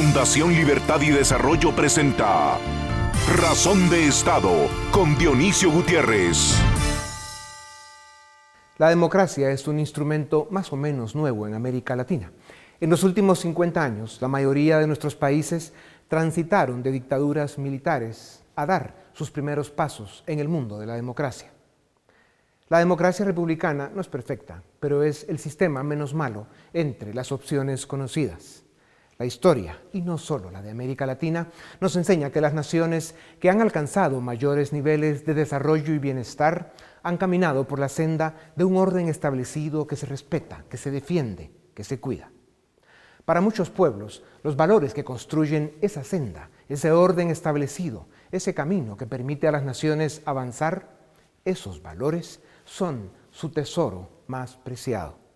Fundación Libertad y Desarrollo presenta Razón de Estado con Dionisio Gutiérrez. La democracia es un instrumento más o menos nuevo en América Latina. En los últimos 50 años, la mayoría de nuestros países transitaron de dictaduras militares a dar sus primeros pasos en el mundo de la democracia. La democracia republicana no es perfecta, pero es el sistema menos malo entre las opciones conocidas. La historia, y no solo la de América Latina, nos enseña que las naciones que han alcanzado mayores niveles de desarrollo y bienestar han caminado por la senda de un orden establecido que se respeta, que se defiende, que se cuida. Para muchos pueblos, los valores que construyen esa senda, ese orden establecido, ese camino que permite a las naciones avanzar, esos valores son su tesoro más preciado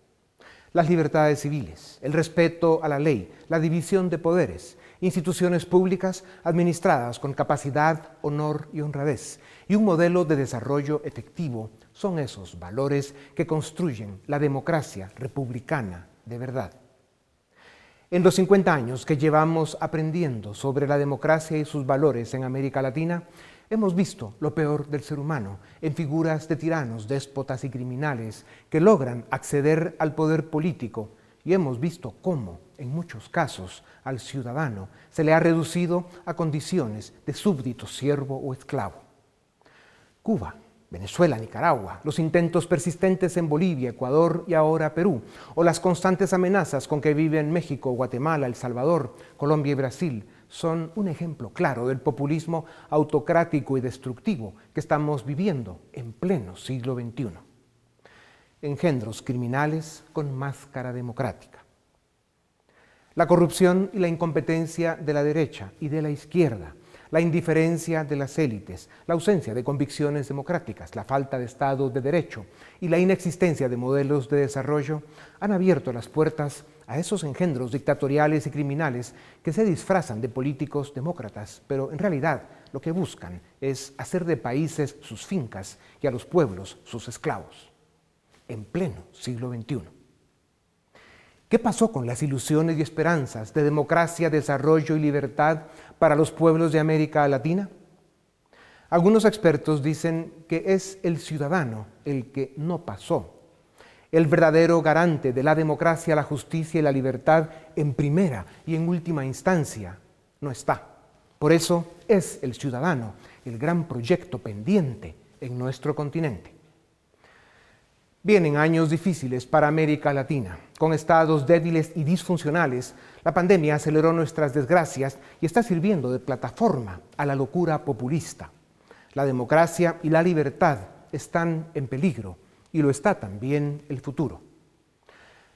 las libertades civiles, el respeto a la ley, la división de poderes, instituciones públicas administradas con capacidad, honor y honradez, y un modelo de desarrollo efectivo son esos valores que construyen la democracia republicana de verdad. En los 50 años que llevamos aprendiendo sobre la democracia y sus valores en América Latina, Hemos visto lo peor del ser humano en figuras de tiranos, déspotas y criminales que logran acceder al poder político y hemos visto cómo, en muchos casos, al ciudadano se le ha reducido a condiciones de súbdito, siervo o esclavo. Cuba, Venezuela, Nicaragua, los intentos persistentes en Bolivia, Ecuador y ahora Perú, o las constantes amenazas con que viven México, Guatemala, El Salvador, Colombia y Brasil, son un ejemplo claro del populismo autocrático y destructivo que estamos viviendo en pleno siglo XXI. Engendros criminales con máscara democrática. La corrupción y la incompetencia de la derecha y de la izquierda, la indiferencia de las élites, la ausencia de convicciones democráticas, la falta de Estado de Derecho y la inexistencia de modelos de desarrollo han abierto las puertas a esos engendros dictatoriales y criminales que se disfrazan de políticos demócratas, pero en realidad lo que buscan es hacer de países sus fincas y a los pueblos sus esclavos, en pleno siglo XXI. ¿Qué pasó con las ilusiones y esperanzas de democracia, desarrollo y libertad para los pueblos de América Latina? Algunos expertos dicen que es el ciudadano el que no pasó el verdadero garante de la democracia, la justicia y la libertad en primera y en última instancia no está. Por eso es el ciudadano el gran proyecto pendiente en nuestro continente. Vienen años difíciles para América Latina. Con estados débiles y disfuncionales, la pandemia aceleró nuestras desgracias y está sirviendo de plataforma a la locura populista. La democracia y la libertad están en peligro y lo está también el futuro.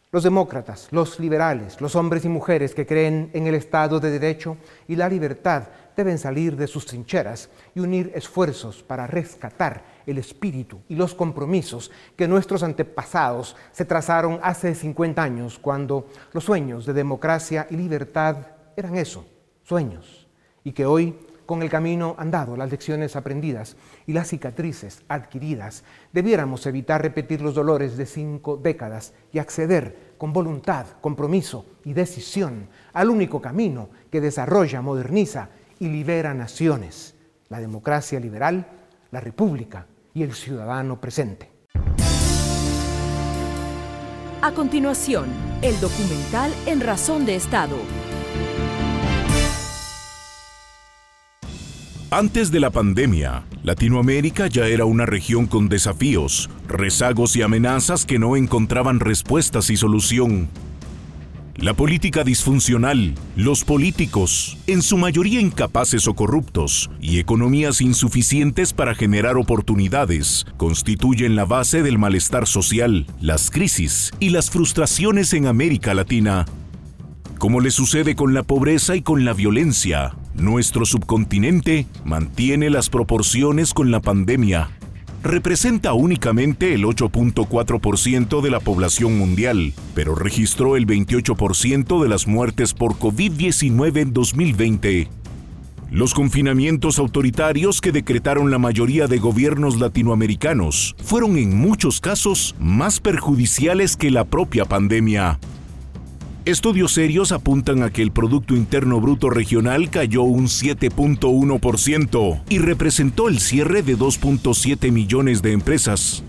Los demócratas, los liberales, los hombres y mujeres que creen en el Estado de Derecho y la libertad deben salir de sus trincheras y unir esfuerzos para rescatar el espíritu y los compromisos que nuestros antepasados se trazaron hace 50 años cuando los sueños de democracia y libertad eran eso, sueños, y que hoy con el camino andado, las lecciones aprendidas y las cicatrices adquiridas, debiéramos evitar repetir los dolores de cinco décadas y acceder con voluntad, compromiso y decisión al único camino que desarrolla, moderniza y libera naciones, la democracia liberal, la república y el ciudadano presente. A continuación, el documental En Razón de Estado Antes de la pandemia, Latinoamérica ya era una región con desafíos, rezagos y amenazas que no encontraban respuestas y solución. La política disfuncional, los políticos, en su mayoría incapaces o corruptos, y economías insuficientes para generar oportunidades, constituyen la base del malestar social, las crisis y las frustraciones en América Latina. Como le sucede con la pobreza y con la violencia, nuestro subcontinente mantiene las proporciones con la pandemia. Representa únicamente el 8.4% de la población mundial, pero registró el 28% de las muertes por COVID-19 en 2020. Los confinamientos autoritarios que decretaron la mayoría de gobiernos latinoamericanos fueron en muchos casos más perjudiciales que la propia pandemia. Estudios serios apuntan a que el Producto Interno Bruto Regional cayó un 7.1% y representó el cierre de 2.7 millones de empresas.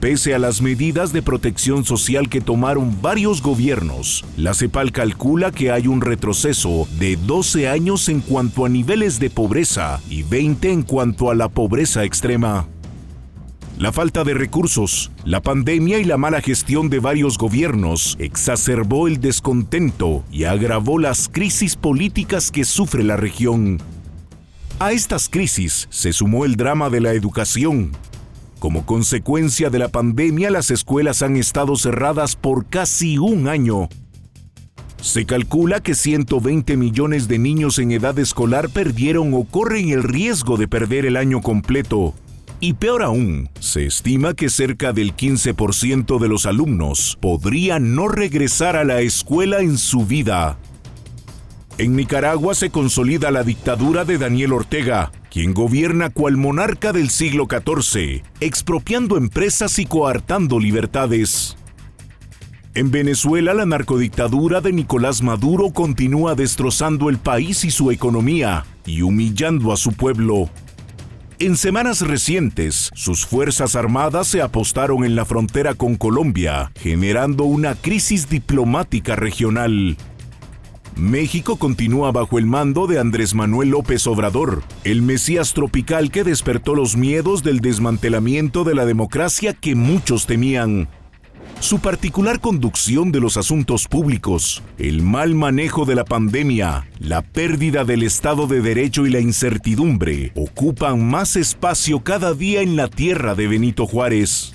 Pese a las medidas de protección social que tomaron varios gobiernos, la CEPAL calcula que hay un retroceso de 12 años en cuanto a niveles de pobreza y 20 en cuanto a la pobreza extrema. La falta de recursos, la pandemia y la mala gestión de varios gobiernos exacerbó el descontento y agravó las crisis políticas que sufre la región. A estas crisis se sumó el drama de la educación. Como consecuencia de la pandemia, las escuelas han estado cerradas por casi un año. Se calcula que 120 millones de niños en edad escolar perdieron o corren el riesgo de perder el año completo. Y peor aún, se estima que cerca del 15% de los alumnos podrían no regresar a la escuela en su vida. En Nicaragua se consolida la dictadura de Daniel Ortega, quien gobierna cual monarca del siglo XIV, expropiando empresas y coartando libertades. En Venezuela, la narcodictadura de Nicolás Maduro continúa destrozando el país y su economía y humillando a su pueblo. En semanas recientes, sus Fuerzas Armadas se apostaron en la frontera con Colombia, generando una crisis diplomática regional. México continúa bajo el mando de Andrés Manuel López Obrador, el Mesías tropical que despertó los miedos del desmantelamiento de la democracia que muchos temían su particular conducción de los asuntos públicos, el mal manejo de la pandemia, la pérdida del Estado de Derecho y la incertidumbre ocupan más espacio cada día en la tierra de Benito Juárez.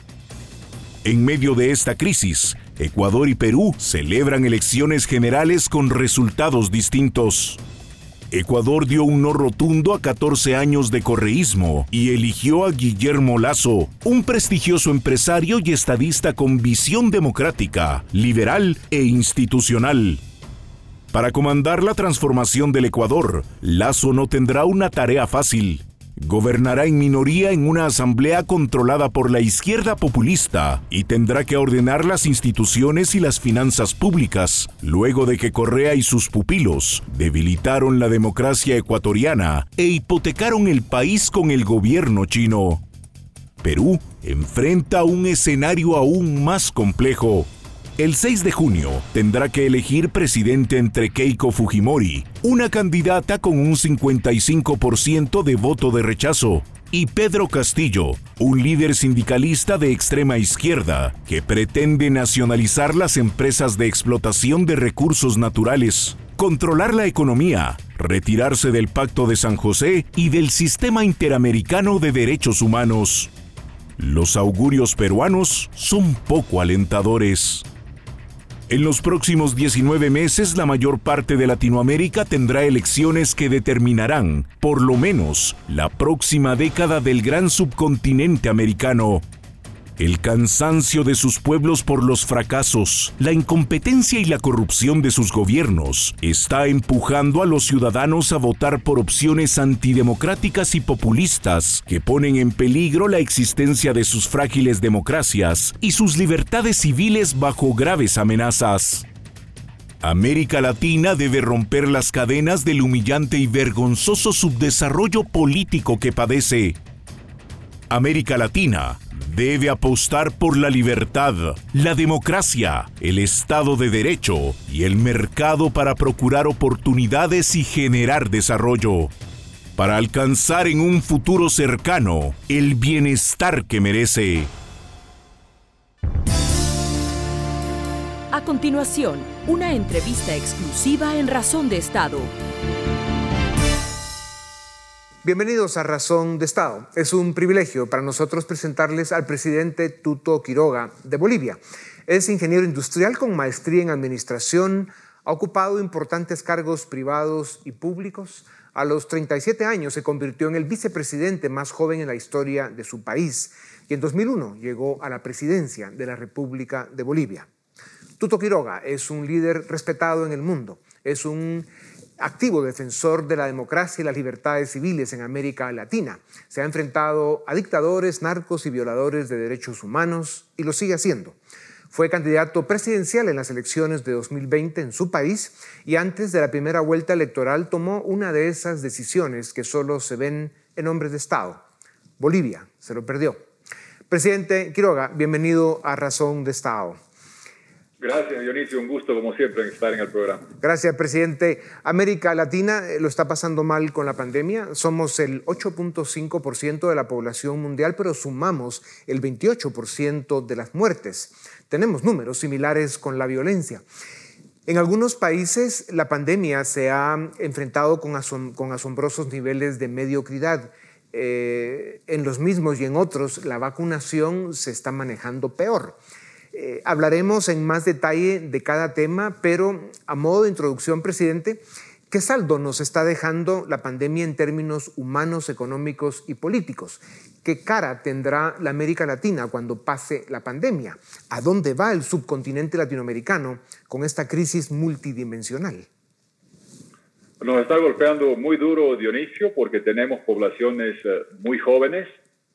En medio de esta crisis, Ecuador y Perú celebran elecciones generales con resultados distintos. Ecuador dio un no rotundo a 14 años de correísmo y eligió a Guillermo Lazo, un prestigioso empresario y estadista con visión democrática, liberal e institucional. Para comandar la transformación del Ecuador, Lazo no tendrá una tarea fácil. Gobernará en minoría en una asamblea controlada por la izquierda populista y tendrá que ordenar las instituciones y las finanzas públicas, luego de que Correa y sus pupilos debilitaron la democracia ecuatoriana e hipotecaron el país con el gobierno chino. Perú enfrenta un escenario aún más complejo el 6 de junio tendrá que elegir presidente entre Keiko Fujimori, una candidata con un 55% de voto de rechazo, y Pedro Castillo, un líder sindicalista de extrema izquierda que pretende nacionalizar las empresas de explotación de recursos naturales, controlar la economía, retirarse del Pacto de San José y del Sistema Interamericano de Derechos Humanos. Los augurios peruanos son poco alentadores. En los próximos 19 meses, la mayor parte de Latinoamérica tendrá elecciones que determinarán, por lo menos, la próxima década del gran subcontinente americano. El cansancio de sus pueblos por los fracasos, la incompetencia y la corrupción de sus gobiernos está empujando a los ciudadanos a votar por opciones antidemocráticas y populistas que ponen en peligro la existencia de sus frágiles democracias y sus libertades civiles bajo graves amenazas. América Latina debe romper las cadenas del humillante y vergonzoso subdesarrollo político que padece. América Latina debe apostar por la libertad, la democracia, el Estado de Derecho y el mercado para procurar oportunidades y generar desarrollo, para alcanzar en un futuro cercano el bienestar que merece. A continuación, una entrevista exclusiva en Razón de Estado. Bienvenidos a Razón de Estado. Es un privilegio para nosotros presentarles al presidente Tuto Quiroga de Bolivia. Es ingeniero industrial con maestría en administración, ha ocupado importantes cargos privados y públicos. A los 37 años se convirtió en el vicepresidente más joven en la historia de su país y en 2001 llegó a la presidencia de la República de Bolivia. Tuto Quiroga es un líder respetado en el mundo, es un activo defensor de la democracia y las libertades civiles en América Latina. Se ha enfrentado a dictadores, narcos y violadores de derechos humanos y lo sigue haciendo. Fue candidato presidencial en las elecciones de 2020 en su país y antes de la primera vuelta electoral tomó una de esas decisiones que solo se ven en hombres de Estado. Bolivia se lo perdió. Presidente Quiroga, bienvenido a Razón de Estado. Gracias, Dionisio. Un gusto, como siempre, estar en el programa. Gracias, presidente. América Latina eh, lo está pasando mal con la pandemia. Somos el 8.5% de la población mundial, pero sumamos el 28% de las muertes. Tenemos números similares con la violencia. En algunos países la pandemia se ha enfrentado con, asombrosos niveles de mediocridad. Eh, en los mismos y en otros la vacunación se está manejando peor. Eh, hablaremos en más detalle de cada tema, pero a modo de introducción, presidente, ¿qué saldo nos está dejando la pandemia en términos humanos, económicos y políticos? ¿Qué cara tendrá la América Latina cuando pase la pandemia? ¿A dónde va el subcontinente latinoamericano con esta crisis multidimensional? Nos está golpeando muy duro, Dionisio, porque tenemos poblaciones eh, muy jóvenes,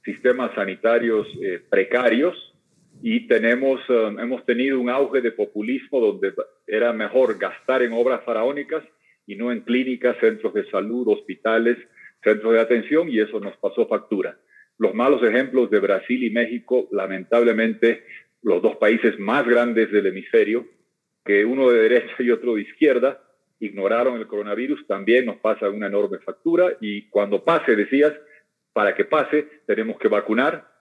sistemas sanitarios eh, precarios, y tenemos, um, hemos tenido un auge de populismo donde era mejor gastar en obras faraónicas y no en clínicas, centros de salud, hospitales, centros de atención y eso nos pasó factura. Los malos ejemplos de Brasil y México, lamentablemente, los dos países más grandes del hemisferio, que uno de derecha y otro de izquierda, ignoraron el coronavirus, también nos pasa una enorme factura y cuando pase, decías, para que pase, tenemos que vacunar,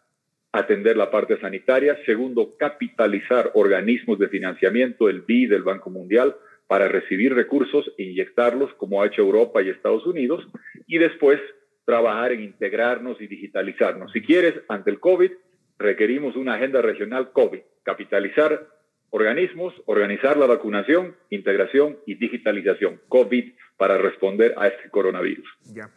atender la parte sanitaria. Segundo, capitalizar organismos de financiamiento, el BID, del Banco Mundial, para recibir recursos e inyectarlos, como ha hecho Europa y Estados Unidos. Y después, trabajar en integrarnos y digitalizarnos. Si quieres, ante el COVID, requerimos una agenda regional COVID, capitalizar organismos, organizar la vacunación, integración y digitalización COVID para responder a este coronavirus. Ya.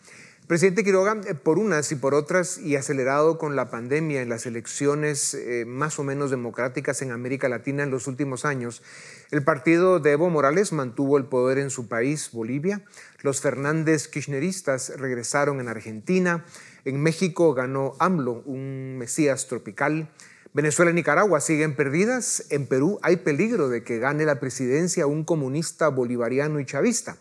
Presidente Quiroga, eh, por unas y por otras, y acelerado con la pandemia en las elecciones eh, más o menos democráticas en América Latina en los últimos años, el partido de Evo Morales mantuvo el poder en su país, Bolivia. Los Fernández Kirchneristas regresaron en Argentina. En México ganó AMLO, un mesías tropical. Venezuela y Nicaragua siguen perdidas. En Perú hay peligro de que gane la presidencia un comunista bolivariano y chavista.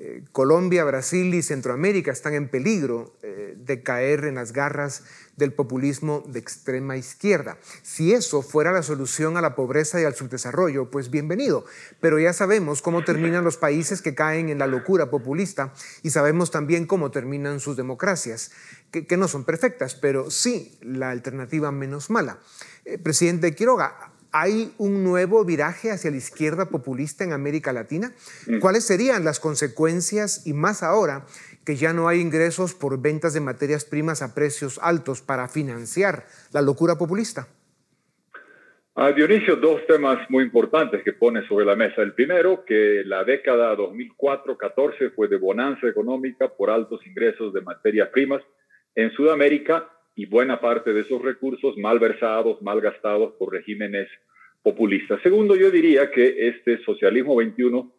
Eh, Colombia, Brasil y Centroamérica están en peligro eh, de caer en las garras del populismo de extrema izquierda. Si eso fuera la solución a la pobreza y al subdesarrollo, pues bienvenido. Pero ya sabemos cómo terminan los países que caen en la locura populista y sabemos también cómo terminan sus democracias, que, no son perfectas, pero sí la alternativa menos mala. Eh, presidente Quiroga, ¿Hay un nuevo viraje hacia la izquierda populista en América Latina? Mm. ¿Cuáles serían las consecuencias y más ahora que ya no hay ingresos por ventas de materias primas a precios altos para financiar la locura populista? Ah, Dionisio, dos temas muy importantes que pone sobre la mesa. El primero, que la década 2004-14 fue de bonanza económica por altos ingresos de materias primas en Sudamérica y buena parte de esos recursos mal versados, mal gastados por regímenes populistas. Segundo, yo diría que este socialismo 21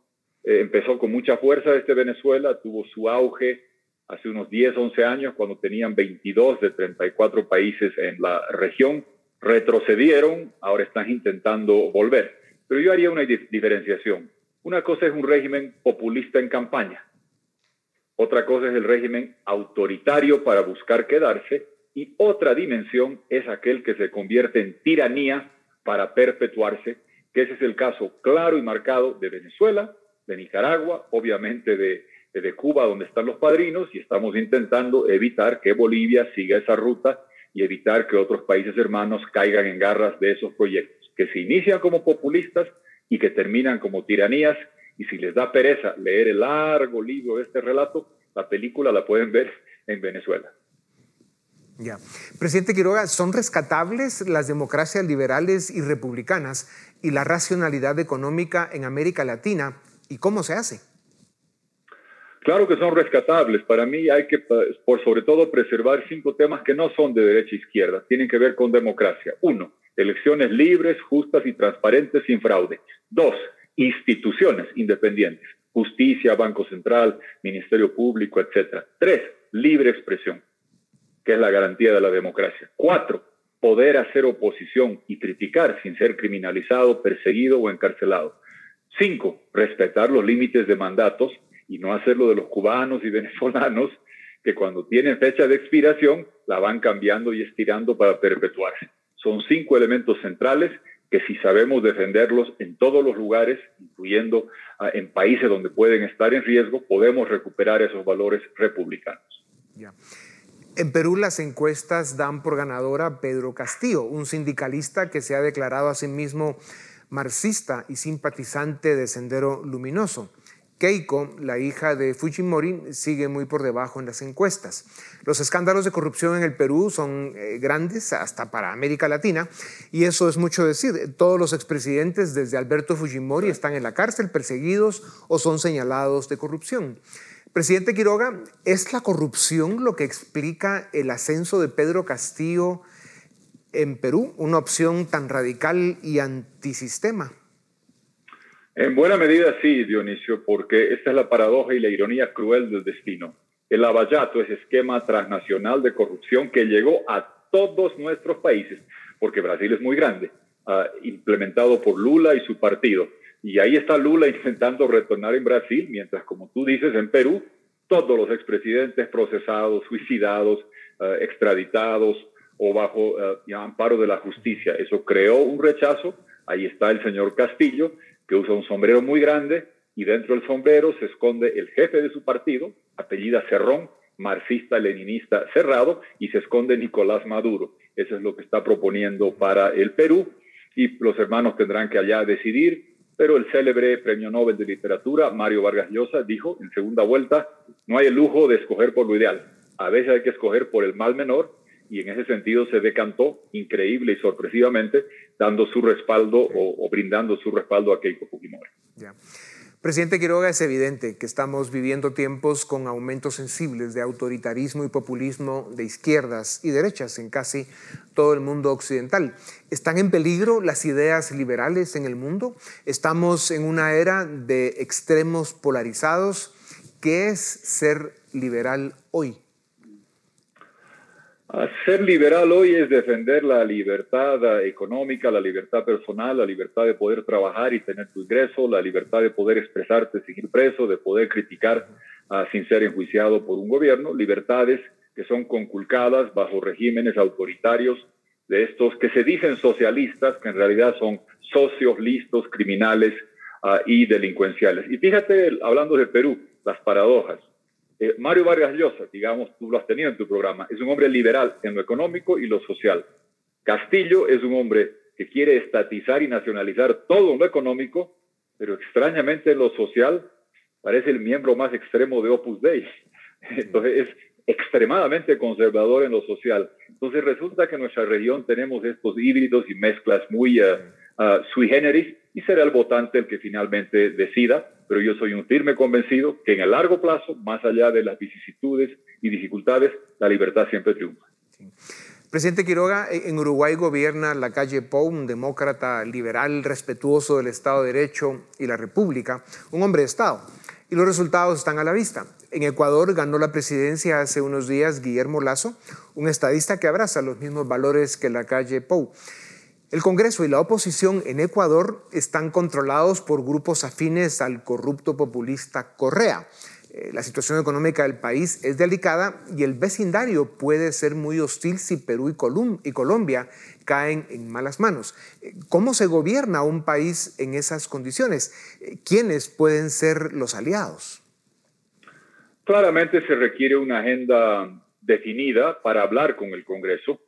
eh, empezó con mucha fuerza desde Venezuela, tuvo su auge hace unos 10, 11 años, cuando tenían 22 de 34 países en la región, retrocedieron, ahora están intentando volver. Pero yo haría una diferenciación. Una cosa es un régimen populista en campaña, otra cosa es el régimen autoritario para buscar quedarse y otra dimensión es aquel que se convierte en tiranía para perpetuarse, que ese es el caso claro y marcado de Venezuela, de Nicaragua, obviamente de, de Cuba, donde están los padrinos, y estamos intentando evitar que Bolivia siga esa ruta y evitar que otros países hermanos caigan en garras de esos proyectos, que se inician como populistas y que terminan como tiranías, y si les da pereza leer el largo libro de este relato, la película la pueden ver en Venezuela. Ya. Presidente Quiroga, ¿son rescatables las democracias liberales y republicanas y la racionalidad económica en América Latina? ¿Y cómo se hace? Claro que son rescatables. Para mí hay que, por sobre todo, preservar cinco temas que no son de derecha e izquierda. Tienen que ver con democracia. Uno, elecciones libres, justas y transparentes sin fraude. Dos, instituciones independientes. Justicia, Banco Central, Ministerio Público, etc. Tres, libre expresión que es la garantía de la democracia. Cuatro, poder hacer oposición y criticar sin ser criminalizado, perseguido o encarcelado. Cinco, respetar los límites de mandatos y no hacerlo de los cubanos y venezolanos que cuando tienen fecha de expiración la van cambiando y estirando para perpetuarse. Son cinco elementos centrales que si sabemos defenderlos en todos los lugares, incluyendo ah, en países donde pueden estar en riesgo, podemos recuperar esos valores republicanos. En Perú las encuestas dan por ganadora a Pedro Castillo, un sindicalista que se ha declarado a sí mismo marxista y simpatizante de Sendero Luminoso. Keiko, la hija de Fujimori, sigue muy por debajo en las encuestas. Los escándalos de corrupción en el Perú son eh, grandes hasta para América Latina y eso es mucho decir. Todos los expresidentes desde Alberto Fujimori están en la cárcel, perseguidos o son señalados de corrupción. Presidente Quiroga, ¿es la corrupción lo que explica el ascenso de Pedro Castillo en Perú, una opción tan radical y antisistema? En buena medida sí, Dionisio, porque esta es la paradoja y la ironía cruel del destino. El abayato, ese esquema transnacional de corrupción que llegó a todos nuestros países, porque Brasil es muy grande, uh, implementado por Lula y su partido. Y ahí está Lula intentando retornar en Brasil, mientras, como tú dices, en Perú, todos los expresidentes procesados, suicidados, uh, extraditados o bajo uh, amparo de la justicia. Eso creó un rechazo. Ahí está el señor Castillo, que usa un sombrero muy grande y dentro del sombrero se esconde el jefe de su partido, apellida Cerrón, marxista-leninista cerrado, y se esconde Nicolás Maduro. Eso es lo que está proponiendo para el Perú y los hermanos tendrán que allá decidir, pero el célebre premio Nobel de Literatura, Mario Vargas Llosa, dijo en segunda vuelta, no hay el lujo de escoger por lo ideal, a veces hay que escoger por el mal menor y en ese sentido se decantó increíble y sorpresivamente dando su respaldo o, brindando su respaldo a Keiko Fujimori. Presidente Quiroga, es evidente que estamos viviendo tiempos con aumentos sensibles de autoritarismo y populismo de izquierdas y derechas en casi todo el mundo occidental. ¿Están en peligro las ideas liberales en el mundo? ¿Estamos en una era de extremos polarizados? ¿Qué es ser liberal hoy? Ser liberal hoy es defender la libertad económica, la libertad personal, la libertad de poder trabajar y tener tu ingreso, la libertad de poder expresarte sin ir preso, de poder criticar uh, sin ser enjuiciado por un gobierno, libertades que son conculcadas bajo regímenes autoritarios de estos que se dicen socialistas, que en realidad son socios listos, criminales uh, y delincuenciales. Y fíjate, hablando de Perú, las paradojas. Eh, Mario Vargas Llosa, digamos, tú lo has tenido en tu programa, es un hombre liberal en lo económico y lo social. Castillo es un hombre que quiere estatizar y nacionalizar todo lo económico, pero extrañamente en lo social parece el miembro más extremo de Opus Dei. Entonces es extremadamente conservador en lo social. Entonces resulta que en nuestra región tenemos estos híbridos y mezclas muy uh, sui generis y será el votante el que finalmente decida pero yo soy un firme convencido que en el largo plazo, más allá de las vicisitudes y dificultades, la libertad siempre triunfa. Presidente Quiroga, en Uruguay gobierna la calle Pou, un demócrata liberal, respetuoso del Estado de Derecho y la República, un hombre de Estado. Y los resultados están a la vista. En Ecuador ganó la presidencia hace unos días Guillermo Lazo, un estadista que abraza los mismos valores que la calle Pou. El Congreso y la oposición en Ecuador están controlados por grupos afines al corrupto populista Correa. Eh, la situación económica del país es delicada y el vecindario puede ser muy hostil si Perú y, Colombia caen en malas manos. Eh, ¿Cómo se gobierna un país en esas condiciones? Eh, ¿Quiénes pueden ser los aliados? Claramente se requiere una agenda definida para hablar con el Congreso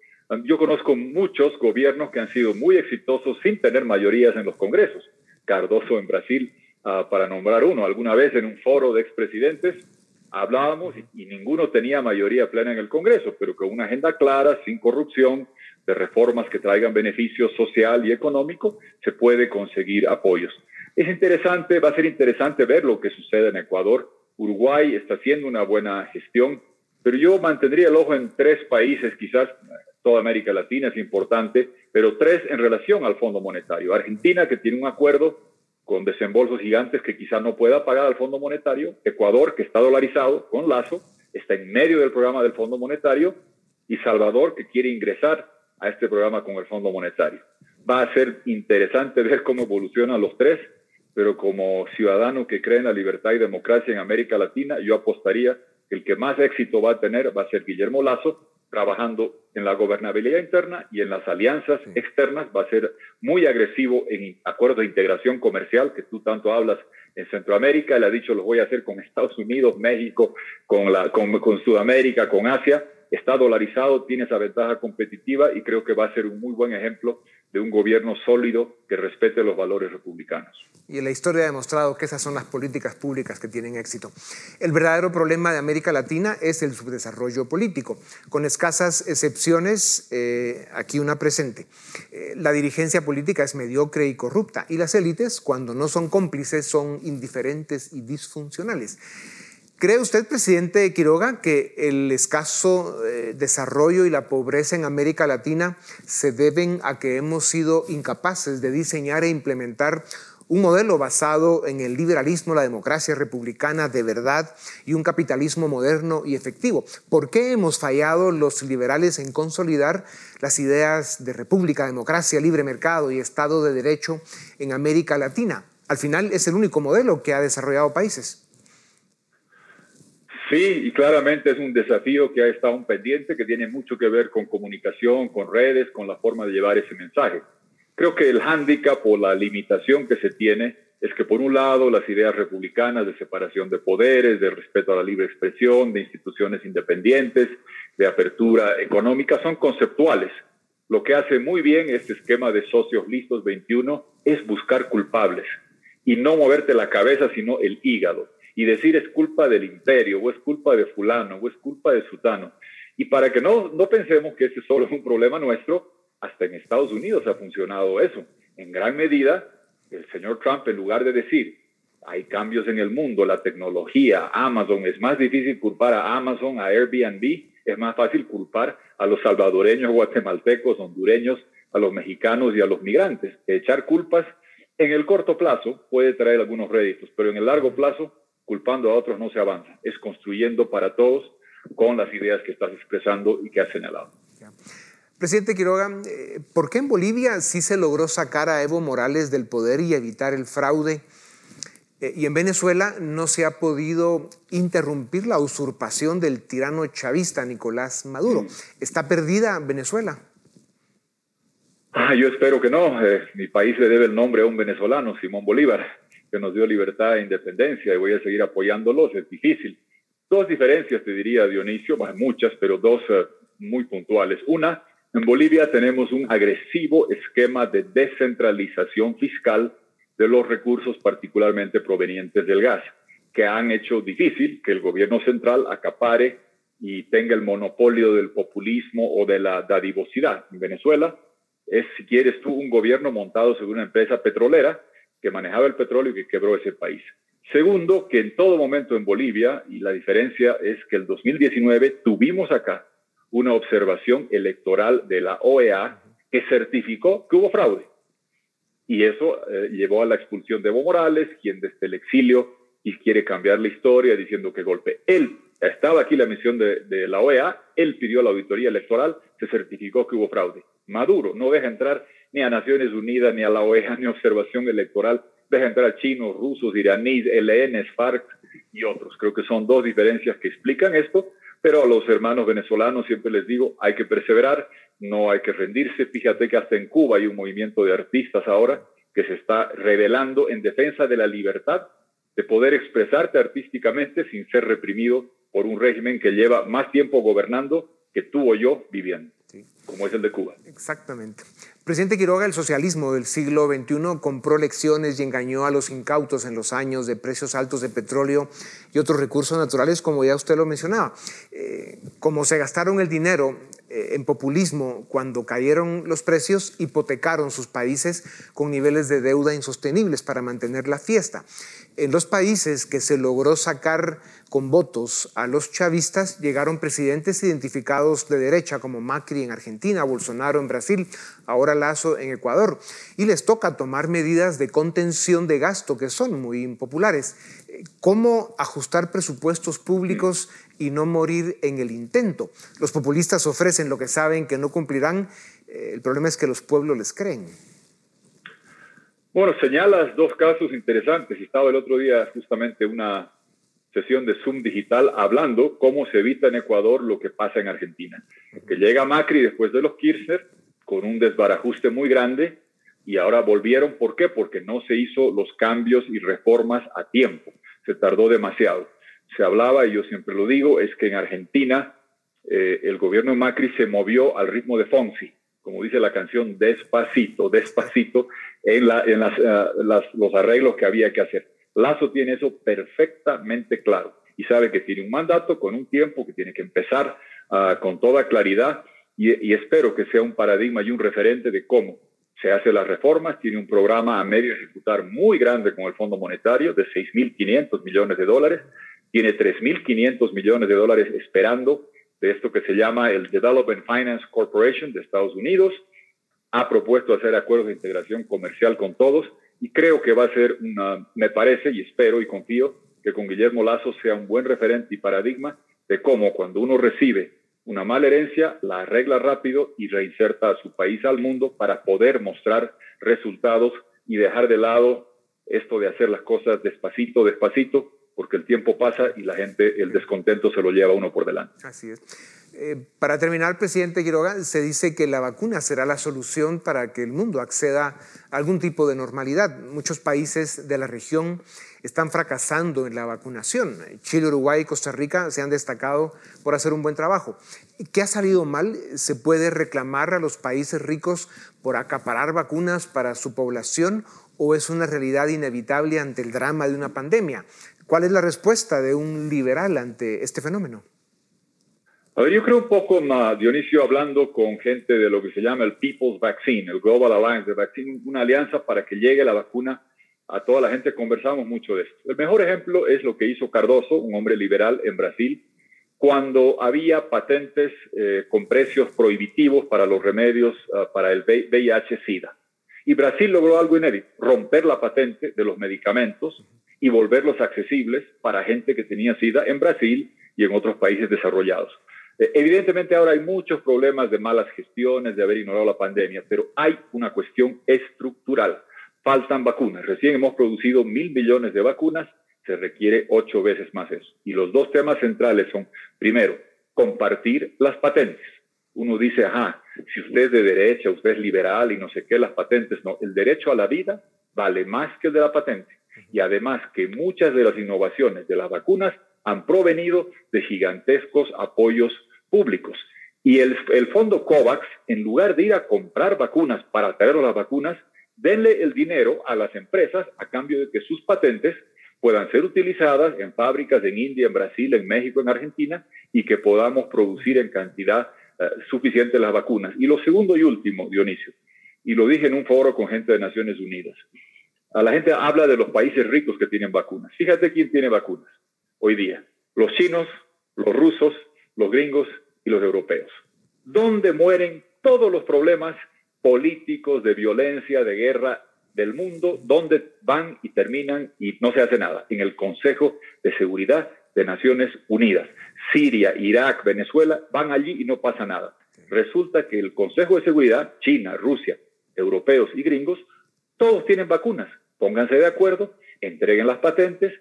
yo conozco muchos gobiernos que han sido muy exitosos sin tener mayorías en los congresos. Cardoso en Brasil, ah, para nombrar uno. Alguna vez en un foro de expresidentes hablábamos y, ninguno tenía mayoría plena en el Congreso, pero con una agenda clara, sin corrupción, de reformas que traigan beneficio social y económico, se puede conseguir apoyos. Es interesante, va a ser interesante ver lo que sucede en Ecuador. Uruguay está haciendo una buena gestión, pero yo mantendría el ojo en tres países, quizás toda América Latina es importante, pero tres en relación al Fondo Monetario. Argentina, que tiene un acuerdo con desembolsos gigantes que quizá no pueda pagar al Fondo Monetario. Ecuador, que está dolarizado con Lazo, está en medio del programa del Fondo Monetario. Y Salvador, que quiere ingresar a este programa con el Fondo Monetario. Va a ser interesante ver cómo evolucionan los tres, pero como ciudadano que cree en la libertad y democracia en América Latina, yo apostaría que el que más éxito va a tener va a ser Guillermo Lazo, trabajando en la gobernabilidad interna y en las alianzas externas, va a ser muy agresivo en acuerdos de integración comercial, que tú tanto hablas en Centroamérica, él ha dicho lo voy a hacer con Estados Unidos, México, con, la, con, con Sudamérica, con Asia, está dolarizado, tiene esa ventaja competitiva y creo que va a ser un muy buen ejemplo de un gobierno sólido que respete los valores republicanos. Y la historia ha demostrado que esas son las políticas públicas que tienen éxito. El verdadero problema de América Latina es el subdesarrollo político, con escasas excepciones, eh, aquí una presente. Eh, la dirigencia política es mediocre y corrupta, y las élites, cuando no son cómplices, son indiferentes y disfuncionales. ¿Cree usted, presidente Quiroga, que el escaso eh, desarrollo y la pobreza en América Latina se deben a que hemos sido incapaces de diseñar e implementar un modelo basado en el liberalismo, la democracia republicana de verdad y un capitalismo moderno y efectivo. ¿Por qué hemos fallado los liberales en consolidar las ideas de república, democracia, libre mercado y Estado de Derecho en América Latina? Al final es el único modelo que ha desarrollado países. Sí, y claramente es un desafío que ha estado pendiente, que tiene mucho que ver con comunicación, con redes, con la forma de llevar ese mensaje. Creo que el hándicap o la limitación que se tiene es que por un lado las ideas republicanas de separación de poderes, de respeto a la libre expresión, de instituciones independientes, de apertura económica son conceptuales. Lo que hace muy bien este esquema de socios listos 21 es buscar culpables y no moverte la cabeza, sino el hígado y decir es culpa del imperio, o es culpa de fulano, o es culpa de sutano. Y para que no, no pensemos que ese solo es un problema nuestro, hasta en Estados Unidos ha funcionado eso. En gran medida, el señor Trump, en lugar de decir, hay cambios en el mundo, la tecnología, Amazon, es más difícil culpar a Amazon, a Airbnb, es más fácil culpar a los salvadoreños, guatemaltecos, hondureños, a los mexicanos y a los migrantes. Echar culpas en el corto plazo puede traer algunos réditos, pero en el largo plazo culpando a otros no se avanza, es construyendo para todos con las ideas que estás expresando y que has señalado. Presidente Quiroga, eh, ¿por qué en Bolivia sí se logró sacar a Evo Morales del poder y evitar el fraude? Eh, y en Venezuela no se ha podido interrumpir la usurpación del tirano chavista Nicolás Maduro. ¿Está perdida Venezuela? Ah, yo espero que no. Eh, mi país le debe el nombre a un venezolano, Simón Bolívar que nos dio libertad e independencia y voy a seguir apoyándolos, es difícil. Dos diferencias, te diría Dionisio, muchas, pero dos eh, muy puntuales. Una, en Bolivia tenemos un agresivo esquema de descentralización fiscal de los recursos particularmente provenientes del gas, que han hecho difícil que el gobierno central acapare y tenga el monopolio del populismo o de la dadivosidad. En Venezuela es, si quieres tú, un gobierno montado sobre una empresa petrolera que manejaba el petróleo y que quebró ese país. Segundo, que en todo momento en Bolivia, y la diferencia es que el 2019 tuvimos acá una observación electoral de la OEA que certificó que hubo fraude. Y eso eh, llevó a la expulsión de Evo Morales, quien desde el exilio y quiere cambiar la historia diciendo que golpe. Él estaba aquí la misión de, de la OEA, él pidió la auditoría electoral, se certificó que hubo fraude. Maduro no deja entrar ni a Naciones Unidas, ni a la OEA, ni observación electoral. Deja entrar a chinos, rusos, iraníes, LN, FARC y otros. Creo que son dos diferencias que explican esto, pero a los hermanos venezolanos siempre les digo, hay que perseverar, no hay que rendirse. Fíjate que hasta en Cuba hay un movimiento de artistas ahora que se está revelando en defensa de la libertad de poder expresarte artísticamente sin ser reprimido por un régimen que lleva más tiempo gobernando que tú o yo viviendo como es el de Cuba. Exactamente. Presidente Quiroga, el socialismo del siglo XXI compró lecciones y engañó a los incautos en los años de precios altos de petróleo y otros recursos naturales, como ya usted lo mencionaba. Eh, como se gastaron el dinero eh, en populismo cuando cayeron los precios, hipotecaron sus países con niveles de deuda insostenibles para mantener la fiesta. En los países que se logró sacar con votos a los chavistas llegaron presidentes identificados de derecha como Macri en Argentina, Bolsonaro en Brasil, ahora Lazo en Ecuador. Y les toca tomar medidas de contención de gasto que son muy impopulares. ¿Cómo ajustar presupuestos públicos y no morir en el intento? Los populistas ofrecen lo que saben que no cumplirán el problema es que los pueblos les creen. Bueno, señalas dos casos interesantes. Estaba el otro día justamente una sesión de Zoom digital hablando cómo se evita en Ecuador lo que pasa en Argentina. Que llega Macri después de los Kirchner con un desbarajuste muy grande y ahora volvieron. ¿Por qué? Porque no se hizo los cambios y reformas a tiempo. Se tardó demasiado. Se hablaba, y yo siempre lo digo, es que en Argentina eh, el gobierno de Macri se movió al ritmo de Fonsi, como dice la canción, despacito, despacito, en, eh, los arreglos que había que hacer. Lazo tiene eso perfectamente claro y sabe que tiene un mandato con un tiempo que tiene que empezar ah, con toda claridad y, y, espero que sea un paradigma y un referente de cómo se hacen las reformas. Tiene un programa a medio ejecutar muy grande con el Fondo Monetario de 6.500 millones de dólares. Tiene 3.500 millones de dólares esperando de esto que se llama el Development Finance Corporation de Estados Unidos. Ha propuesto hacer acuerdos de integración comercial con todos y creo que va a ser una, me parece y espero y confío que con Guillermo Lazo sea un buen referente y paradigma de cómo cuando uno recibe una mala herencia, la arregla rápido y reinserta a su país al mundo para poder mostrar resultados y dejar de lado esto de hacer las cosas despacito, despacito, porque el tiempo pasa y la gente, el descontento se lo lleva uno por delante. Así es. Eh, para terminar, presidente Quiroga, se dice que la vacuna será la solución para que el mundo acceda a algún tipo de normalidad. Muchos países de la región están fracasando en la vacunación. Chile, Uruguay y Costa Rica se han destacado por hacer un buen trabajo. ¿Qué ha salido mal? ¿Se puede reclamar a los países ricos por acaparar vacunas para su población o es una realidad inevitable ante el drama de una pandemia? ¿Cuál es la respuesta de un liberal ante este fenómeno? A ver, yo creo un poco, Dionisio, hablando con gente de lo que se llama el People's Vaccine, el Global Alliance de Vaccine, una alianza para que llegue la vacuna a toda la gente. Conversamos mucho de esto. El mejor ejemplo es lo que hizo Cardoso, un hombre liberal en Brasil, cuando había patentes eh, con precios prohibitivos para los remedios ah, para el VIH-Sida. Y Brasil logró algo inédito, romper la patente de los medicamentos y volverlos accesibles para gente que tenía SIDA en Brasil y en otros países desarrollados. Eh, evidentemente ahora hay muchos problemas de malas gestiones, de haber ignorado la pandemia, pero hay una cuestión estructural. Faltan vacunas. Recién hemos producido mil millones de vacunas, se requiere ocho veces más eso. Y los dos temas centrales son, primero, compartir las patentes. Uno dice, ajá, si usted es de derecha, usted es liberal y no sé qué, las patentes, no, el derecho a la vida vale más que el de la patente. Y además que muchas de las innovaciones de las vacunas han provenido de gigantescos apoyos públicos. Y el, fondo COVAX, en lugar de ir a comprar vacunas para traer las vacunas, denle el dinero a las empresas a cambio de que sus patentes puedan ser utilizadas en fábricas en India, en Brasil, en México, en Argentina, y que podamos producir en cantidad eh, suficiente las vacunas. Y lo segundo y último, Dionisio, y lo dije en un foro con gente de Naciones Unidas, a la gente habla de los países ricos que tienen vacunas. Fíjate quién tiene vacunas hoy día. Los chinos, los rusos, los gringos y los europeos, donde mueren todos los problemas políticos, de violencia, de guerra del mundo, donde van y terminan y no se hace nada, en el Consejo de Seguridad de Naciones Unidas. Siria, Irak, Venezuela, van allí y no pasa nada. Resulta que el Consejo de Seguridad, China, Rusia, europeos y gringos, todos tienen vacunas. Pónganse de acuerdo, entreguen las patentes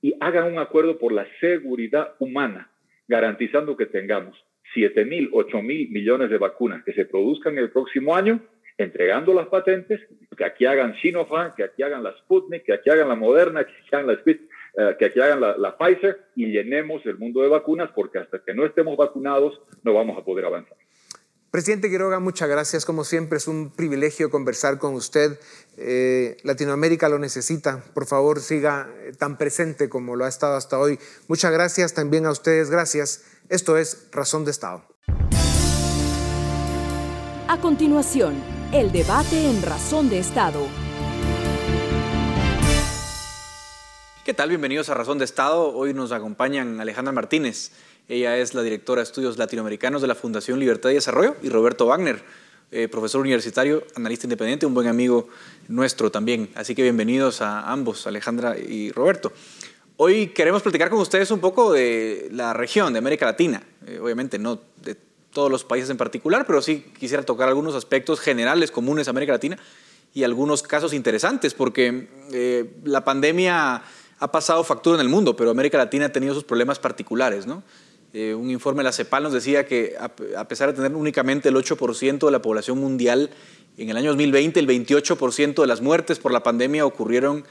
y hagan un acuerdo por la seguridad humana garantizando que tengamos 7 mil, 8 mil millones de vacunas que se produzcan el próximo año, entregando las patentes, que aquí hagan Sinopharm, que aquí hagan la Sputnik, que aquí hagan la Moderna, que aquí hagan la, eh, que aquí hagan la Pfizer y llenemos el mundo de vacunas, porque hasta que no estemos vacunados no vamos a poder avanzar. Presidente Quiroga, muchas gracias. Como siempre, es un privilegio conversar con usted. Eh, Latinoamérica lo necesita. Por favor, siga eh, tan presente como lo ha estado hasta hoy. Muchas gracias también a ustedes. Gracias. Esto es Razón de Estado. A continuación, el debate en Razón de Estado. ¿Qué tal? Bienvenidos a Razón de Estado. Hoy nos acompañan Alejandra Martínez. Ella es la directora de Estudios Latinoamericanos de la Fundación Libertad y Desarrollo, y Roberto Wagner, eh, profesor universitario, analista independiente, un buen amigo nuestro también. Así que bienvenidos a ambos, Alejandra y Roberto. Hoy queremos platicar con ustedes un poco de la región de América Latina, eh, obviamente no de todos los países en particular, pero sí quisiera tocar algunos aspectos generales comunes a América Latina y algunos casos interesantes, porque eh, la pandemia ha pasado factura en el mundo, pero América Latina ha tenido sus problemas particulares. ¿no? Eh, un informe de la CEPAL nos decía que a, pesar de tener únicamente el 8% de la población mundial, en el año 2020 el 28% de las muertes por la pandemia ocurrieron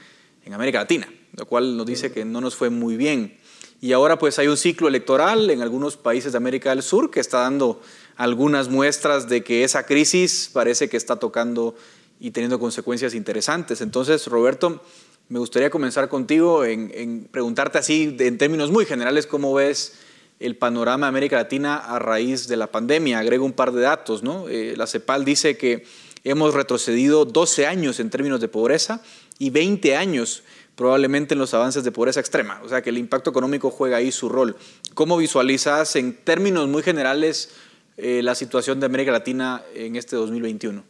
en América Latina, lo cual nos dice que no nos fue muy bien. Y ahora pues hay un ciclo electoral en algunos países de América del Sur que está dando algunas muestras de que esa crisis parece que está tocando y teniendo consecuencias interesantes. Entonces, Roberto, me gustaría comenzar contigo en, preguntarte así, en términos muy generales, cómo ves el panorama de América Latina a raíz de la pandemia. Agrego un par de datos, ¿no? Eh, la CEPAL dice que hemos retrocedido 12 años en términos de pobreza y 20 años probablemente en los avances de pobreza extrema. O sea que el impacto económico juega ahí su rol. ¿Cómo visualizas en términos muy generales eh, la situación de América Latina en este 2021?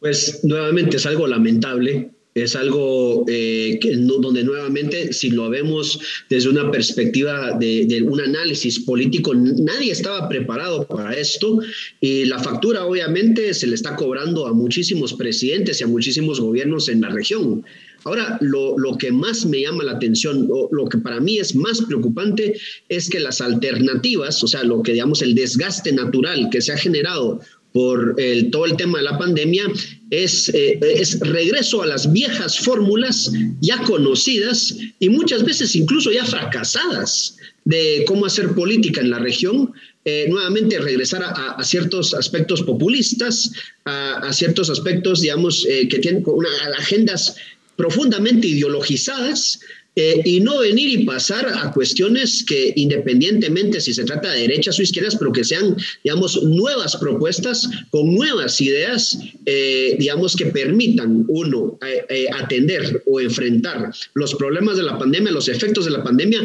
Pues nuevamente es algo lamentable, es algo eh, donde nuevamente, si lo vemos desde una perspectiva de, un análisis político, nadie estaba preparado para esto y la factura obviamente se le está cobrando a muchísimos presidentes y a muchísimos gobiernos en la región. Ahora, lo, lo, que más me llama la atención, o lo que para mí es más preocupante, es que las alternativas, o sea, lo que digamos el desgaste natural que se ha generado por el, todo el tema de la pandemia es, eh, es regreso a las viejas fórmulas ya conocidas y muchas veces incluso ya fracasadas de cómo hacer política en la región, eh, nuevamente regresar a, ciertos aspectos populistas, a, ciertos aspectos, digamos, eh, que tienen una, agendas profundamente ideologizadas, eh, y no venir y pasar a cuestiones que independientemente si se trata de derechas o izquierdas, pero que sean, digamos, nuevas propuestas con nuevas ideas, eh, digamos, que permitan uno eh, atender o enfrentar los problemas de la pandemia, los efectos de la pandemia,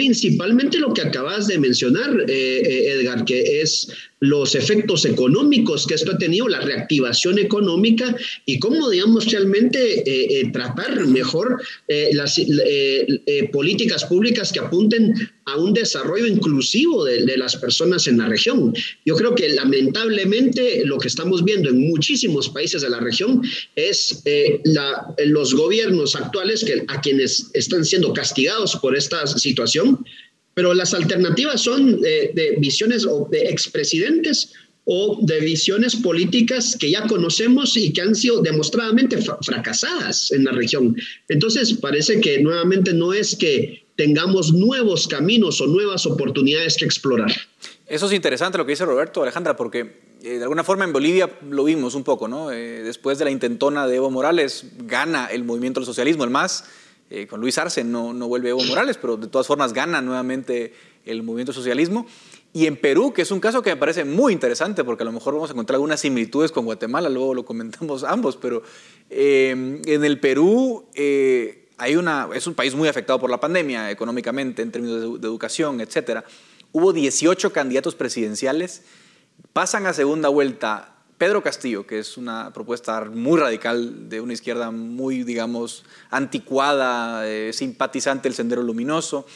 principalmente lo que acabas de mencionar, Edgar, que es los efectos económicos que esto ha tenido, la reactivación económica y cómo, digamos, realmente eh, eh, tratar mejor eh, las políticas públicas que apunten a un desarrollo inclusivo de, de, las personas en la región. Yo creo que lamentablemente lo que estamos viendo en muchísimos países de la región es los gobiernos actuales que, a quienes están siendo castigados por esta situación pero las alternativas son de, visiones o de expresidentes o de visiones políticas que ya conocemos y que han sido demostradamente fracasadas en la región. Entonces, parece que nuevamente no es que tengamos nuevos caminos o nuevas oportunidades que explorar. Eso es interesante lo que dice Roberto, Alejandra, porque eh, de alguna forma en Bolivia lo vimos un poco, ¿no? Eh, después de la intentona de Evo Morales, gana el movimiento del socialismo, el MAS, eh, con Luis Arce no, no vuelve Evo Morales, pero de todas formas gana nuevamente el movimiento socialismo. Y en Perú, que es un caso que me parece muy interesante, porque a lo mejor vamos a encontrar algunas similitudes con Guatemala, luego lo comentamos ambos, pero eh, en el Perú eh, hay una, es un país muy afectado por la pandemia económicamente, en términos de, de educación, etc. Hubo 18 candidatos presidenciales, pasan a segunda vuelta Pedro Castillo, que es una propuesta muy radical de una izquierda muy, digamos, anticuada, eh, simpatizante del Sendero Luminoso,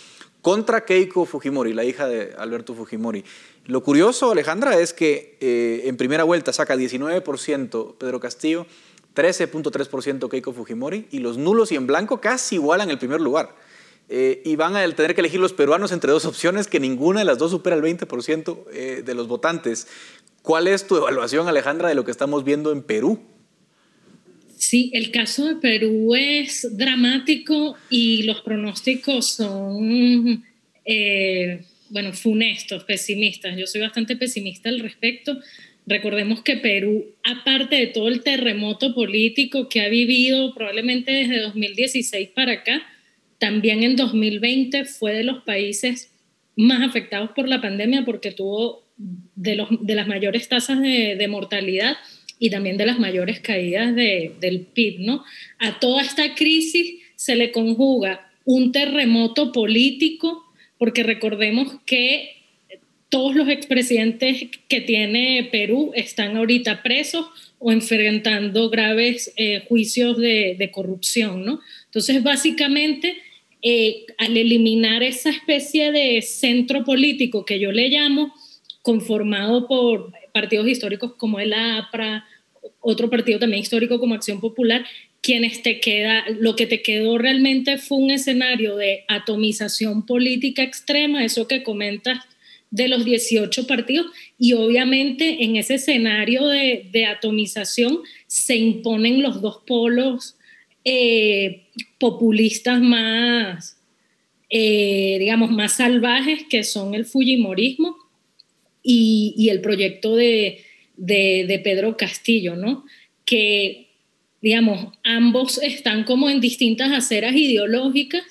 contra Keiko Fujimori, la hija de Alberto Fujimori. Lo curioso, Alejandra, es que eh, en primera vuelta saca 19% Pedro Castillo, 13.3% Keiko Fujimori, y los nulos y en blanco casi igualan el primer lugar. Eh, y van a tener que elegir los peruanos entre dos opciones que ninguna de las dos supera el 20% de los votantes. ¿Cuál es tu evaluación, Alejandra, de lo que estamos viendo en Perú? Sí, el caso de Perú es dramático y los pronósticos son, eh, bueno, funestos, pesimistas. Yo soy bastante pesimista al respecto. Recordemos que Perú, aparte de todo el terremoto político que ha vivido probablemente desde 2016 para acá, también en 2020 fue de los países más afectados por la pandemia porque tuvo de, los, de las mayores tasas de, mortalidad y también de las mayores caídas de, del PIB, ¿no? A toda esta crisis se le conjuga un terremoto político, porque recordemos que todos los expresidentes que tiene Perú están ahorita presos o enfrentando graves eh, juicios de, de, corrupción, ¿no? Entonces, básicamente, eh, al eliminar esa especie de centro político que yo le llamo, conformado por partidos históricos como el APRA, otro partido también histórico como Acción Popular, quienes te queda, lo que te quedó realmente fue un escenario de atomización política extrema, eso que comentas de los 18 partidos, y obviamente en ese escenario de, atomización se imponen los dos polos eh, populistas más, eh, digamos, más salvajes, que son el Fujimorismo y, el proyecto de, Pedro Castillo, ¿no? Que, digamos, ambos están como en distintas aceras ideológicas,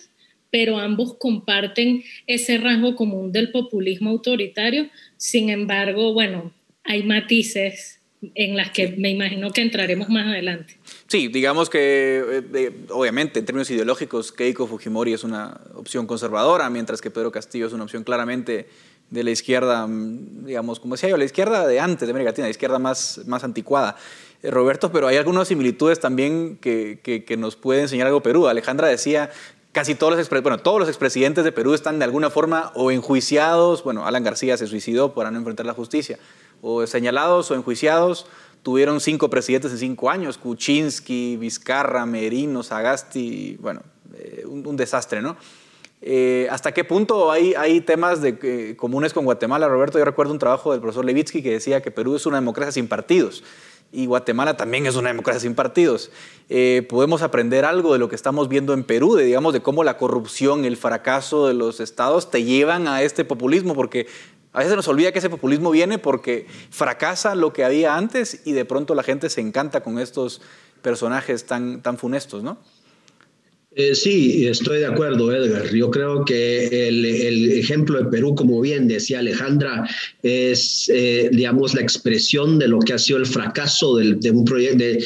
pero ambos comparten ese rasgo común del populismo autoritario. Sin embargo, bueno, hay matices en las que me imagino que entraremos más adelante. Sí, digamos que eh, obviamente en términos ideológicos Keiko Fujimori es una opción conservadora, mientras que Pedro Castillo es una opción claramente de la izquierda, mm, digamos, como decía yo, la izquierda de antes de América Latina, la izquierda más, más anticuada. Eh, Roberto, pero hay algunas similitudes también que, que, nos puede enseñar algo Perú. Alejandra decía, casi todos los, bueno, todos los expresidentes de Perú están de alguna forma o enjuiciados, bueno, Alan García se suicidó para no enfrentar la justicia, o señalados o enjuiciados, tuvieron cinco presidentes en cinco años, Kuczynski, Vizcarra, Merino, Sagasti, bueno, eh, un, un desastre, ¿no? Eh, ¿Hasta qué punto hay, temas de, comunes con Guatemala? Roberto, yo recuerdo un trabajo del profesor Levitsky que decía que Perú es una democracia sin partidos y Guatemala también es una democracia sin partidos. Eh, podemos aprender algo de lo que estamos viendo en Perú, de, digamos, de cómo la corrupción, el fracaso de los estados te llevan a este populismo, porque a veces nos olvida que ese populismo viene porque fracasa lo que había antes y de pronto la gente se encanta con estos personajes tan, tan funestos, ¿no? Eh, sí, estoy de acuerdo, Edgar. Yo creo que el, ejemplo de Perú, como bien decía Alejandra, es, eh, digamos, la expresión de lo que ha sido el fracaso del, de un de,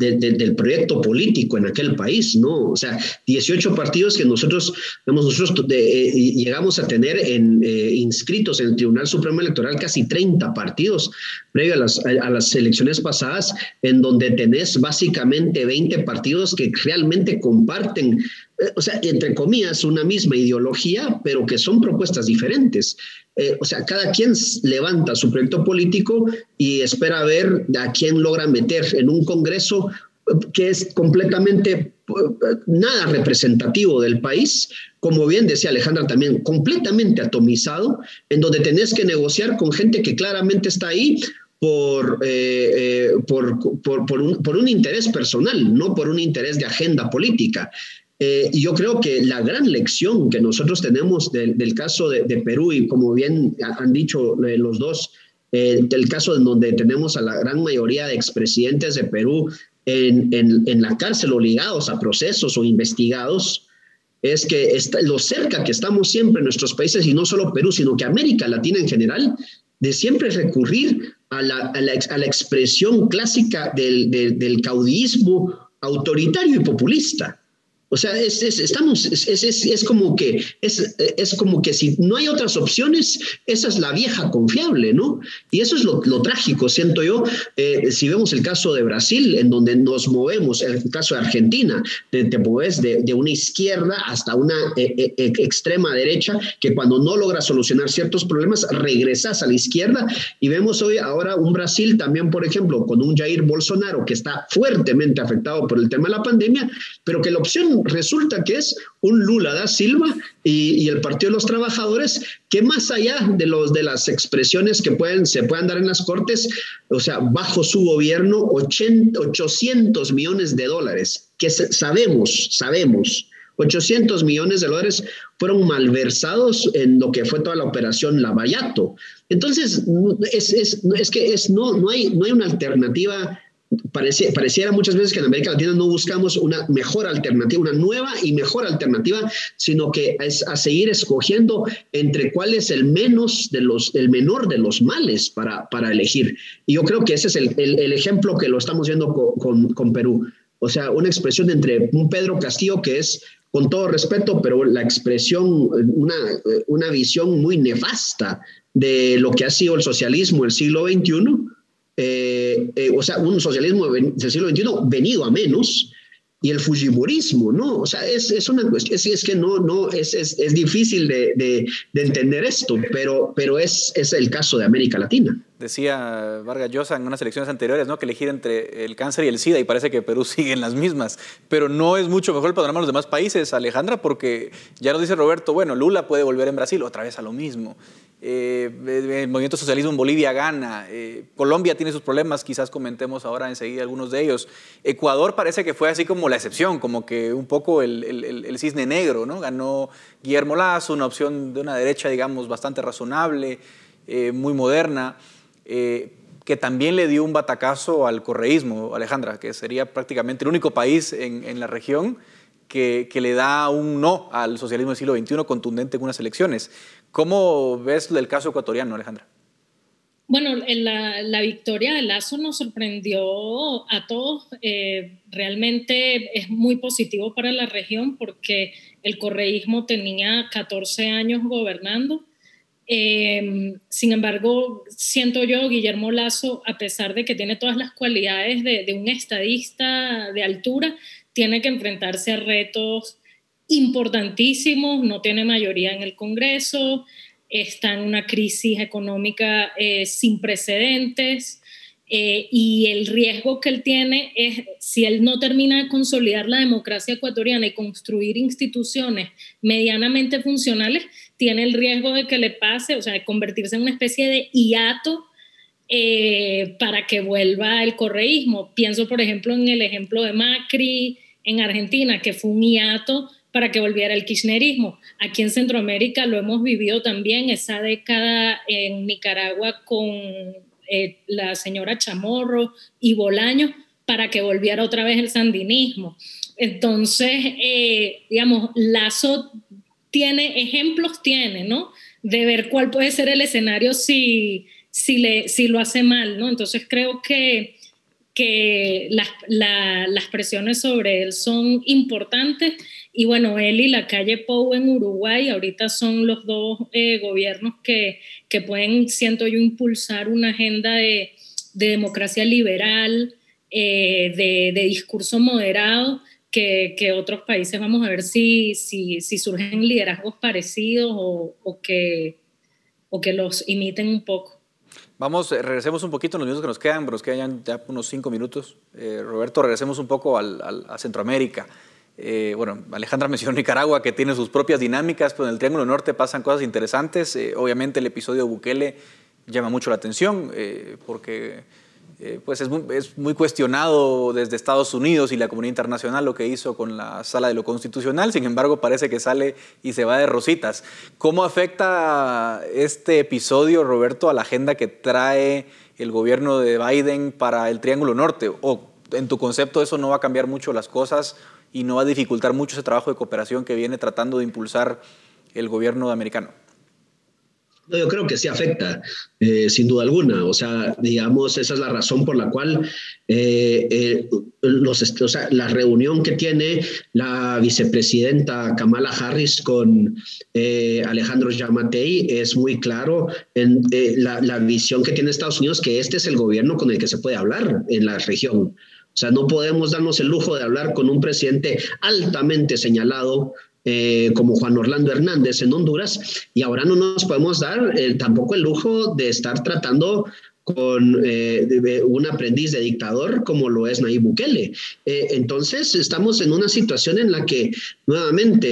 del proyecto político en aquel país, ¿no? O sea, 18 partidos que nosotros, nosotros eh, llegamos a tener en, inscritos en el Tribunal Supremo Electoral casi 30 partidos previo a las, a las elecciones pasadas, en donde tenés básicamente 20 partidos que realmente comparten eh, o sea, entre comillas, una misma ideología, pero que son propuestas diferentes. Eh, o sea, cada quien levanta su proyecto político y espera ver a quién logra meter en un Congreso eh, que es completamente nada representativo del país, como bien decía Alejandra también, completamente atomizado, en donde tenés que negociar con gente que claramente está ahí por, eh, eh, por, por, por, un, por, un, interés personal, no por un interés de agenda política. Eh, y yo creo que la gran lección que nosotros tenemos del caso de, Perú, y como bien han dicho los dos, del caso en donde tenemos a la gran mayoría de expresidentes de Perú en, en, en la cárcel obligados a procesos o investigados, es que está, lo cerca que estamos siempre en nuestros países, y no solo Perú, sino que América Latina en general, de siempre recurrir a la, a la, expresión clásica del, del, del autoritario y populista. O sea, es, estamos, es, es, como que, es, es como que si no hay otras opciones, esa es la vieja confiable, ¿no? Y eso es lo, trágico, siento yo, eh, si vemos el caso de Brasil, en donde nos movemos, el caso de Argentina, te, te de, de, una izquierda hasta una eh, eh, extrema derecha, que cuando no logra solucionar ciertos problemas, regresas a la izquierda. Y vemos hoy ahora un Brasil también, por ejemplo, con un Jair Bolsonaro que está fuertemente afectado por el tema de la pandemia, pero que la opción resulta que es un Lula da Silva y, el Partido de los Trabajadores, que más allá de, los, de las expresiones que pueden, se puedan dar en las Cortes, o sea, bajo su gobierno, 800 millones de dólares, que sabemos, sabemos, 800 millones de dólares fueron malversados en lo que fue toda la operación Lavallato. Entonces, es, es, es que es, no, no, hay, no hay una alternativa pareciera muchas veces que en América Latina no buscamos una mejor alternativa, una nueva y mejor alternativa, sino que es a seguir escogiendo entre cuál es el menos de los, el menor de los males para, para elegir. Y yo creo que ese es el, el, ejemplo que lo estamos viendo con, con, Perú. O sea, una expresión entre un Pedro Castillo que es con todo respeto, pero la expresión, una, una visión muy nefasta de lo que ha sido el socialismo del siglo XXI, eh, eh, o sea, un socialismo del siglo XXI venido a menos, y el fujimorismo, ¿no? O sea, es, es una cuestión, es, es que no, no, es, es, difícil de, de, de, entender esto, pero, pero es, es el caso de América Latina. Decía Vargas Llosa en unas elecciones anteriores, ¿no? Que elegir entre el cáncer y el SIDA y parece que Perú sigue en las mismas, pero no es mucho mejor el panorama de los demás países, Alejandra, porque ya nos dice Roberto, bueno, Lula puede volver en Brasil otra vez a lo mismo. Eh, el movimiento socialismo en Bolivia gana, eh, Colombia tiene sus problemas, quizás comentemos ahora enseguida algunos de ellos. Ecuador parece que fue así como la excepción, como que un poco el, el, el, cisne negro, ¿no? Ganó Guillermo Lazo, una opción de una derecha, digamos, bastante razonable, eh, muy moderna, eh, que también le dio un batacazo al correísmo, Alejandra, que sería prácticamente el único país en, la región que, le da un no al socialismo del siglo XXI contundente en unas elecciones. ¿Cómo ves el caso ecuatoriano, Alejandra? Bueno, la, la, victoria de Lazo nos sorprendió a todos. Eh, realmente es muy positivo para la región porque el correísmo tenía 14 años gobernando. Eh, sin embargo, siento yo, Guillermo Lazo, a pesar de que tiene todas las cualidades de, de un estadista de altura, tiene que enfrentarse a retos importantísimos, no tiene mayoría en el Congreso, está en una crisis económica eh, sin precedentes eh, y el riesgo que él tiene es, si él no termina de consolidar la democracia ecuatoriana y construir instituciones medianamente funcionales, tiene el riesgo de que le pase, o sea, de convertirse en una especie de hiato eh, para que vuelva el correísmo. Pienso, por ejemplo, en el ejemplo de Macri en Argentina, que fue un hiato para que volviera el kirchnerismo. Aquí en Centroamérica lo hemos vivido también, esa década en Nicaragua con eh, la señora Chamorro y Bolaño, para que volviera otra vez el sandinismo. Entonces, eh, digamos, Lazo tiene, ejemplos tiene, ¿no? De ver cuál puede ser el escenario si, si, le, si lo hace mal, ¿no? Entonces creo que, que las, la, las presiones sobre él son importantes y bueno, él y la calle Pou en Uruguay ahorita son los dos eh, gobiernos que, que, pueden, siento yo, impulsar una agenda de, de democracia liberal, eh, de, de, discurso moderado, que, que, otros países vamos a ver si, si, si surgen liderazgos parecidos o, o, que, o que los imiten un poco. Vamos, eh, regresemos un poquito en los minutos que nos quedan, pero nos quedan ya unos cinco minutos. Eh, Roberto, regresemos un poco al, al, a Centroamérica. Eh, bueno, Alejandra mencionó Nicaragua, que tiene sus propias dinámicas, pero en el Triángulo Norte pasan cosas interesantes. Eh, obviamente el episodio de Bukele llama mucho la atención, eh, porque pues es muy, es muy, cuestionado desde Estados Unidos y la comunidad internacional lo que hizo con la sala de lo constitucional, sin embargo parece que sale y se va de rositas. ¿Cómo afecta este episodio, Roberto, a la agenda que trae el gobierno de Biden para el Triángulo Norte? ¿O en tu concepto eso no va a cambiar mucho las cosas? Y no va a dificultar mucho ese trabajo de cooperación que viene tratando de impulsar el gobierno americano? No, yo creo que sí afecta, eh, sin duda alguna. O sea, digamos, esa es la razón por la cual eh, eh, los, o sea, la reunión que tiene la vicepresidenta Kamala Harris con eh, Alejandro Yamatei es muy claro en la, la visión que tiene Estados Unidos, que este es el gobierno con el que se puede hablar en la región. O sea, no podemos darnos el lujo de hablar con un presidente altamente señalado eh, como Juan Orlando Hernández en Honduras y ahora no nos podemos dar eh, tampoco el lujo de estar tratando con eh, un aprendiz de dictador como lo es Nayib Bukele. Eh, entonces, estamos en una situación en la que, nuevamente,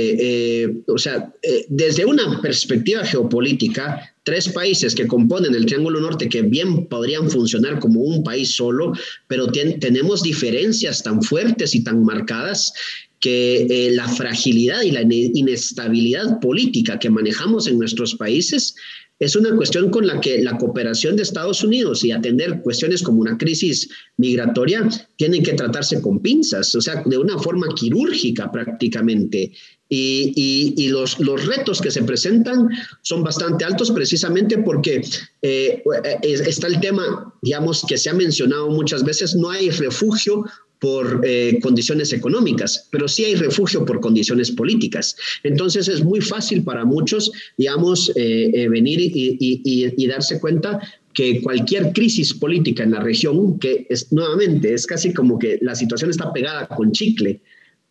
eh, o sea, desde una perspectiva geopolítica, tres países que componen el Triángulo Norte que bien podrían funcionar como un país solo, pero tenemos diferencias tan fuertes y tan marcadas que eh, la fragilidad y la inestabilidad política que manejamos en nuestros países es una cuestión con la que la cooperación de Estados Unidos y atender cuestiones como una crisis migratoria tienen que tratarse con pinzas, o sea, de una forma quirúrgica prácticamente. Y, y, los, los, retos que se presentan son bastante altos precisamente porque eh, está el tema, digamos, que se ha mencionado muchas veces, no hay refugio por eh, condiciones económicas, pero sí hay refugio por condiciones políticas. Entonces es muy fácil para muchos, digamos, eh, eh, venir y, y, y, darse cuenta que cualquier crisis política en la región, que es nuevamente es casi como que la situación está pegada con chicle,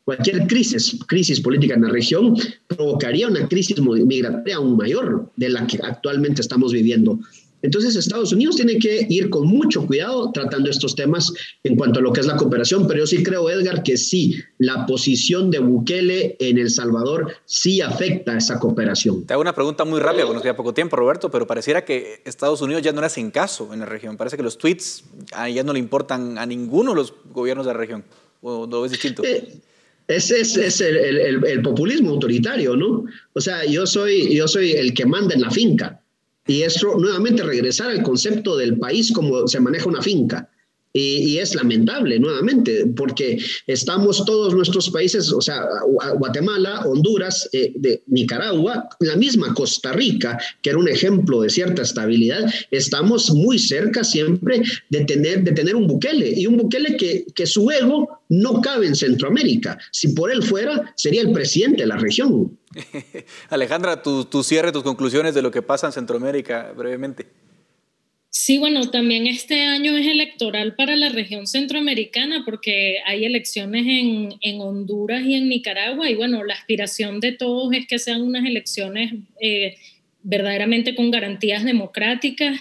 cualquier crisis, crisis política en la región provocaría una crisis migratoria aún mayor de la que actualmente estamos viviendo. Entonces Estados Unidos tiene que ir con mucho cuidado tratando estos temas en cuanto a lo que es la cooperación, pero yo sí creo, Edgar, que sí, la posición de Bukele en El Salvador sí afecta a esa cooperación. Te hago una pregunta muy rápida, porque nos queda poco tiempo, Roberto, pero pareciera que Estados Unidos ya no le hacen caso en la región. Parece que los tweets ya no le importan a ninguno de los gobiernos de la región. ¿O lo ves distinto? Eh, ese es, el, populismo autoritario, ¿no? O sea, yo soy, yo soy el que manda en la finca. Y eso, nuevamente, regresar al concepto del país como se maneja una finca. Y, es lamentable, nuevamente, porque estamos todos nuestros países, o sea, Guatemala, Honduras, eh, Nicaragua, la misma Costa Rica, que era un ejemplo de cierta estabilidad, estamos muy cerca siempre de tener, de tener un Bukele, y un Bukele que, que su ego no cabe en Centroamérica. Si por él fuera, sería el presidente de la región. Alejandra, tu, tu cierre, tus conclusiones de lo que pasa en Centroamérica, brevemente. Sí, bueno, también este año es electoral para la región centroamericana porque hay elecciones en, Honduras y en Nicaragua y bueno, la aspiración de todos es que sean unas elecciones eh, verdaderamente con garantías democráticas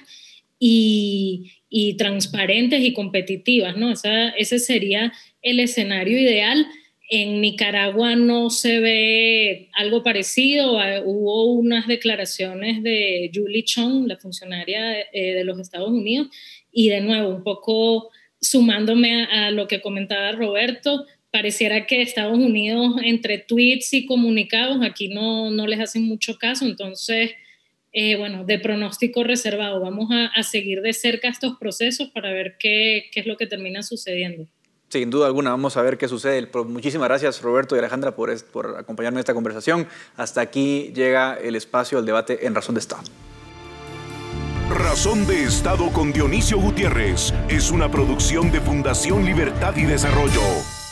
y, transparentes y competitivas, ¿no? ese sería el escenario ideal en Nicaragua no se ve algo parecido. Ah, hubo unas declaraciones de Julie Chong, la funcionaria eh, de los Estados Unidos, y de nuevo, un poco sumándome a, lo que comentaba Roberto, pareciera que Estados Unidos entre tweets y comunicados aquí no, no les hacen mucho caso, entonces, eh, bueno, de pronóstico reservado, vamos a, seguir de cerca estos procesos para ver qué, qué es lo que termina sucediendo. Sin duda alguna, vamos a ver qué sucede. Muchísimas gracias Roberto y Alejandra por, por acompañarme en esta conversación. Hasta aquí llega el espacio del debate en Razón de Estado. Razón de Estado con Dionisio Gutiérrez es una producción de Fundación Libertad y Desarrollo.